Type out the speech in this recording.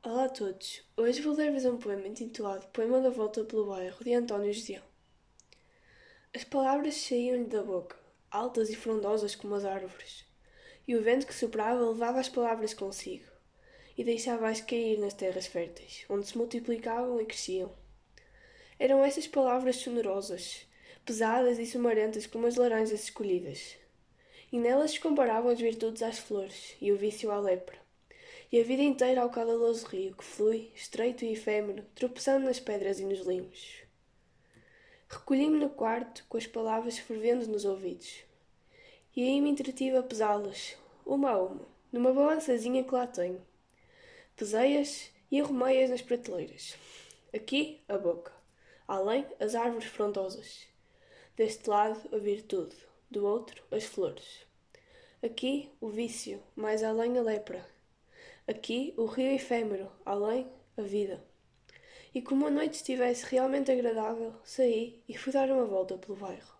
Olá a todos. Hoje vou ler-vos um poema intitulado Poema da Volta pelo Bairro, de António Gedeão. As palavras saíam-lhe da boca, altas e frondosas como as árvores, e o vento que soprava levava as palavras consigo, e deixava-as cair nas terras férteis, onde se multiplicavam e cresciam. Eram essas palavras sonorosas, pesadas e sumarentas como as laranjas escolhidas, e nelas se comparavam as virtudes às flores e o vício à lepra e a vida inteira ao caudaloso rio que flui, estreito e efêmero, tropeçando nas pedras e nos limos. Recolhi-me no quarto, com as palavras fervendo nos ouvidos, e aí me entretive a pesá-las, uma a uma, numa balançazinha que lá tenho. Pesei-as e arrumei-as nas prateleiras. Aqui, a boca. Além, as árvores frondosas. Deste lado, a virtude. Do outro, as flores. Aqui, o vício, mais além a lepra Aqui, o rio efêmero, além, a vida. E como a noite estivesse realmente agradável, saí e fui dar uma volta pelo bairro.